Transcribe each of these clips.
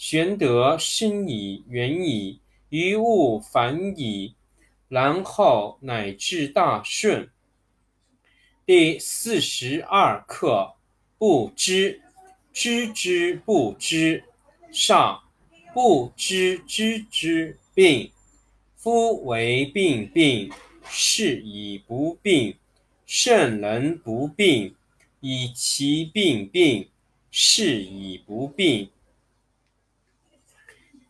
玄德深矣，远矣，于物反矣，然后乃至大顺。第四十二课：不知，知之不知，上；不知知之病。夫为病病，是以不病。圣人不病，以其病病，是以不病。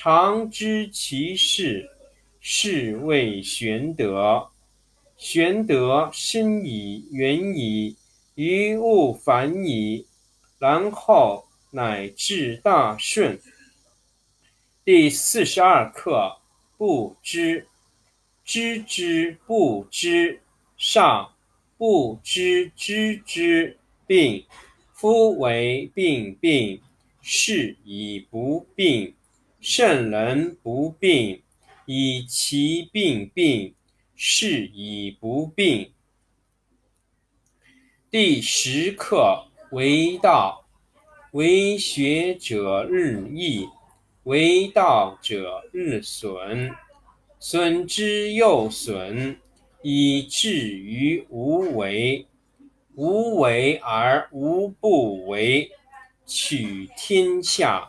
常知其事，是谓玄德。玄德深矣，远矣，于物反矣，然后乃至大顺。第四十二课：不知。知之不知，上；不知知之病。夫为病病，是以不病。圣人不病，以其病病，是以不病。第十课：为道，为学者日益，为道者日损。损之又损，以至于无为。无为而无不为，取天下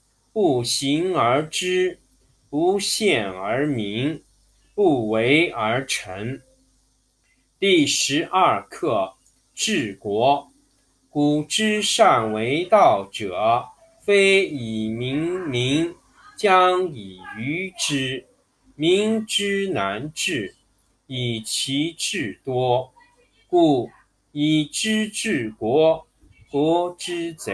不行而知，不见而明，不为而成。第十二课治国。古之善为道者，非以明民，将以愚之。民之难治，以其智多。故以知治国，国之贼；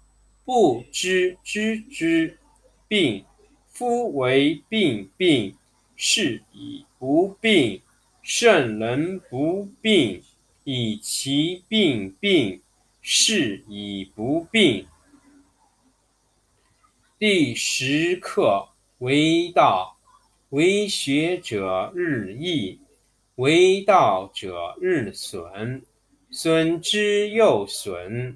不知知之病。夫为病病，是以不病。圣人不病，以其病病，是以不病。第十课为道，为学者日益。为道者日损，损之又损，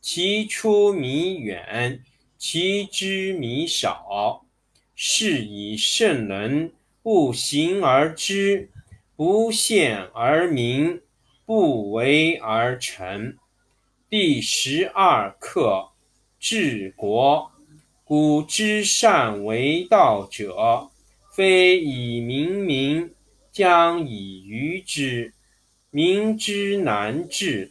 其出弥远，其知弥少。是以圣人不行而知，不见而明，不为而成。第十二课治国。古之善为道者，非以明民，将以愚之。民之难治，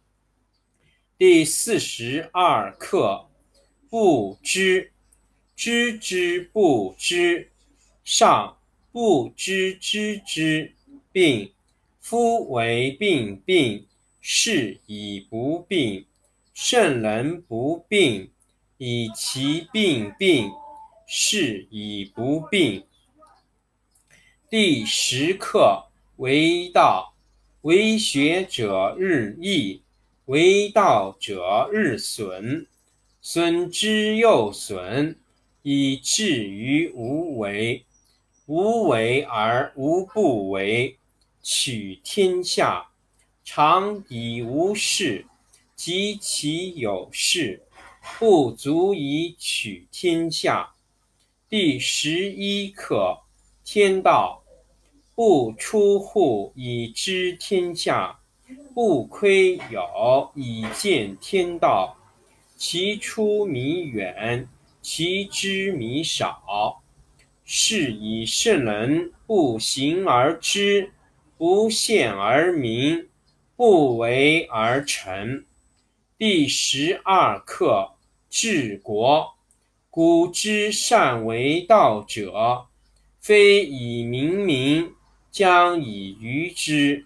第四十二课：不知，知之不知，上不知知之病。夫为病病，是以不病。圣人不病，以其病病，是以不病。第十课：为道。为学者日益，为道者日损，损之又损，以至于无为。无为而无不为。取天下常以无事，及其有事，不足以取天下。第十一课：天道。不出户以知天下，不窥有以见天道。其出弥远，其知弥少。是以圣人不行而知，不见而明，不为而成。第十二课治国。古之善为道者，非以明民。将以愚之，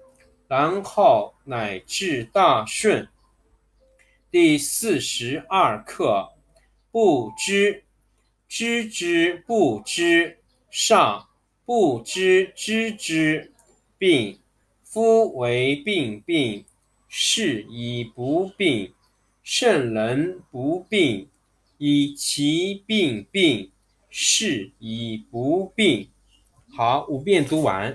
然后乃至大顺。第四十二课：不知，知之不知，上不知知之病。夫为病病，是以不病。圣人不病，以其病病，是以不病。好，五遍读完。